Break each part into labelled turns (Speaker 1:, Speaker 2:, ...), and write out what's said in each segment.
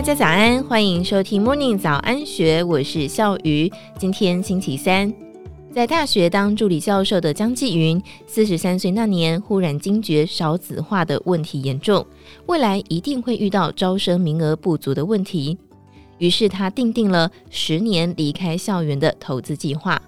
Speaker 1: 大家早安，欢迎收听 Morning 早安学，我是笑鱼。今天星期三，在大学当助理教授的江继云，四十三岁那年忽然惊觉少子化的问题严重，未来一定会遇到招生名额不足的问题。于是他订定了十年离开校园的投资计划。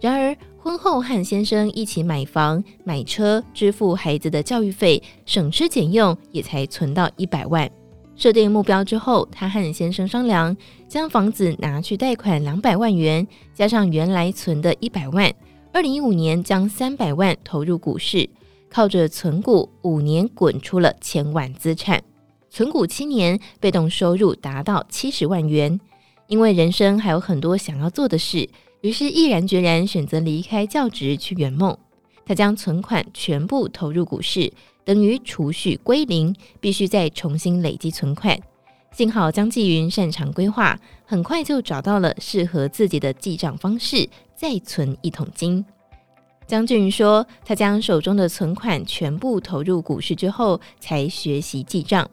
Speaker 1: 然而婚后和先生一起买房、买车，支付孩子的教育费，省吃俭用也才存到一百万。设定目标之后，他和先生商量，将房子拿去贷款两百万元，加上原来存的一百万，二零一五年将三百万投入股市，靠着存股五年滚出了千万资产，存股七年，被动收入达到七十万元。因为人生还有很多想要做的事，于是毅然决然选择离开教职去圆梦。他将存款全部投入股市。等于储蓄归零，必须再重新累积存款。幸好江继云擅长规划，很快就找到了适合自己的记账方式，再存一桶金。江继云说，他将手中的存款全部投入股市之后，才学习记账。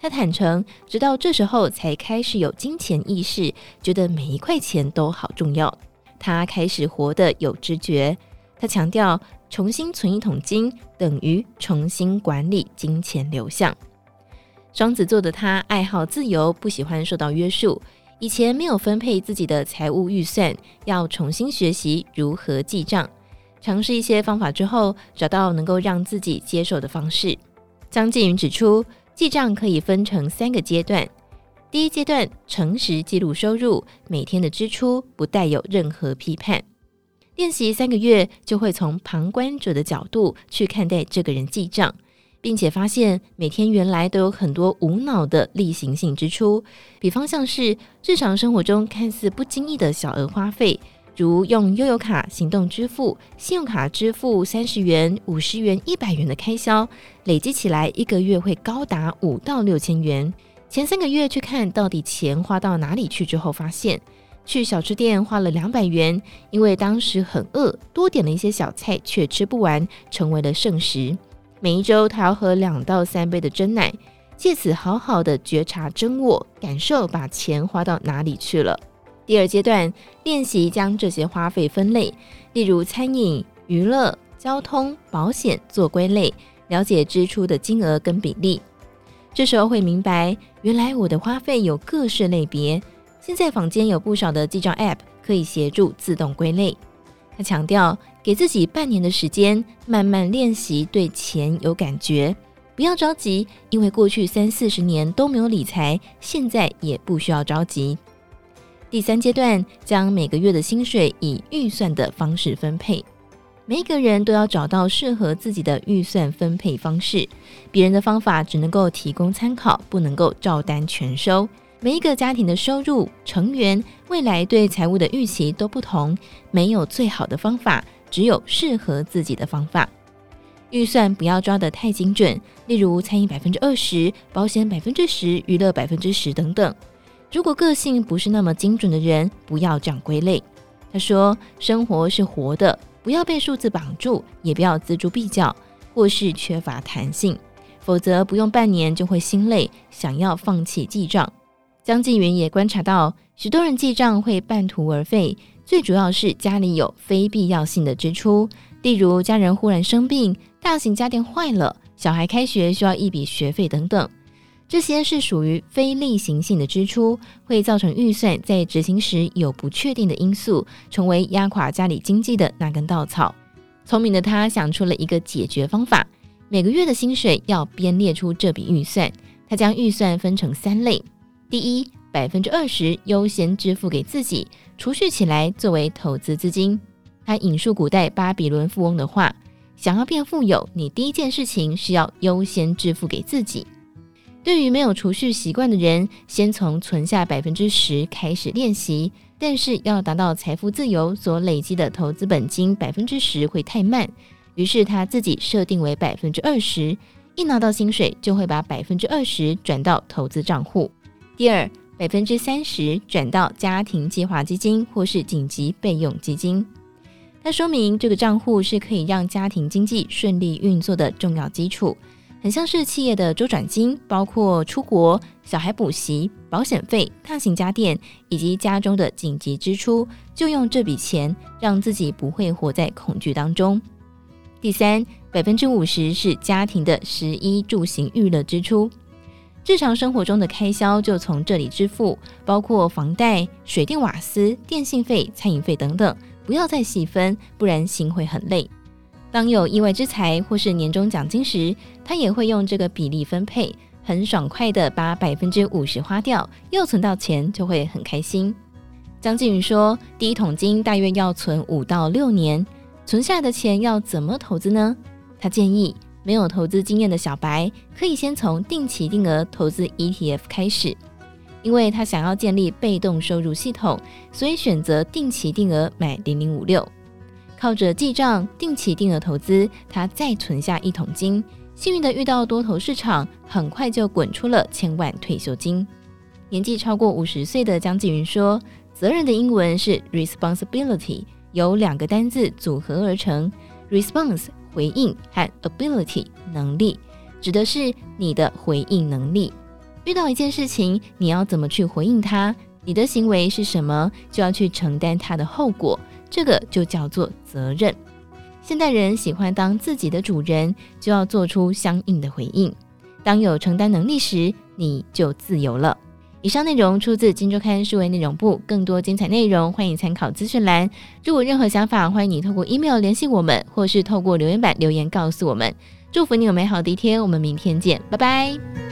Speaker 1: 他坦诚，直到这时候才开始有金钱意识，觉得每一块钱都好重要。他开始活得有知觉。他强调。重新存一桶金，等于重新管理金钱流向。双子座的他爱好自由，不喜欢受到约束。以前没有分配自己的财务预算，要重新学习如何记账。尝试一些方法之后，找到能够让自己接受的方式。张继云指出，记账可以分成三个阶段。第一阶段，诚实记录收入，每天的支出不带有任何批判。练习三个月，就会从旁观者的角度去看待这个人记账，并且发现每天原来都有很多无脑的例行性支出，比方像是日常生活中看似不经意的小额花费，如用悠游卡行动支付、信用卡支付三十元、五十元、一百元的开销，累积起来一个月会高达五到六千元。前三个月去看到底钱花到哪里去之后，发现。去小吃店花了两百元，因为当时很饿，多点了一些小菜，却吃不完，成为了剩食。每一周他要喝两到三杯的珍奶，借此好好的觉察真我，感受把钱花到哪里去了。第二阶段练习将这些花费分类，例如餐饮、娱乐、交通、保险做归类，了解支出的金额跟比例。这时候会明白，原来我的花费有各式类别。现在坊间有不少的记账 App 可以协助自动归类。他强调，给自己半年的时间，慢慢练习对钱有感觉，不要着急，因为过去三四十年都没有理财，现在也不需要着急。第三阶段，将每个月的薪水以预算的方式分配。每一个人都要找到适合自己的预算分配方式，别人的方法只能够提供参考，不能够照单全收。每一个家庭的收入成员未来对财务的预期都不同，没有最好的方法，只有适合自己的方法。预算不要抓得太精准，例如餐饮百分之二十，保险百分之十，娱乐百分之十等等。如果个性不是那么精准的人，不要这样归类。他说：“生活是活的，不要被数字绑住，也不要锱铢必较，或是缺乏弹性，否则不用半年就会心累，想要放弃记账。”江继云也观察到，许多人记账会半途而废，最主要是家里有非必要性的支出，例如家人忽然生病、大型家电坏了、小孩开学需要一笔学费等等，这些是属于非例行性的支出，会造成预算在执行时有不确定的因素，成为压垮家里经济的那根稻草。聪明的他想出了一个解决方法，每个月的薪水要编列出这笔预算，他将预算分成三类。第一，百分之二十优先支付给自己，储蓄起来作为投资资金。他引述古代巴比伦富翁的话：“想要变富有，你第一件事情是要优先支付给自己。”对于没有储蓄习惯的人，先从存下百分之十开始练习。但是要达到财富自由所累积的投资本金百分之十会太慢，于是他自己设定为百分之二十，一拿到薪水就会把百分之二十转到投资账户。第二，百分之三十转到家庭计划基金或是紧急备用基金。它说明这个账户是可以让家庭经济顺利运作的重要基础，很像是企业的周转金，包括出国、小孩补习、保险费、大型家电以及家中的紧急支出，就用这笔钱让自己不会活在恐惧当中。第三，百分之五十是家庭的食衣住行娱乐支出，日常生活中的开销就从这里支付，包括房贷、水电瓦斯、电信费、餐饮费等等，不要再细分，不然心会很累。当有意外之财或是年终奖金时，他也会用这个比例分配，很爽快的把百分之五十花掉，又存到钱，就会很开心。张静云说，第一桶金大约要存五到六年。存下的钱要怎么投资呢？他建议没有投资经验的小白可以先从定期定额投资 ETF 开始，因为他想要建立被动收入系统，所以选择定期定额买零零五六，靠着记账定期定额投资，他再存下一桶金，幸运的遇到多头市场，很快就滚出了千万退休金。年纪超过五十岁的江继云说：“责任的英文是 responsibility。”由两个单字组合而成，response 回应和 ability 能力，指的是你的回应能力。遇到一件事情，你要怎么去回应它？你的行为是什么，就要去承担它的后果。这个就叫做责任。现代人喜欢当自己的主人，就要做出相应的回应。当有承担能力时，你就自由了。以上内容出自《金周刊》数位内容部，更多精彩内容欢迎参考资讯栏。如果任何想法，欢迎你透过 email 联系我们，或是透过留言板留言告诉我们。祝福你有美好的一天，我们明天见，拜拜。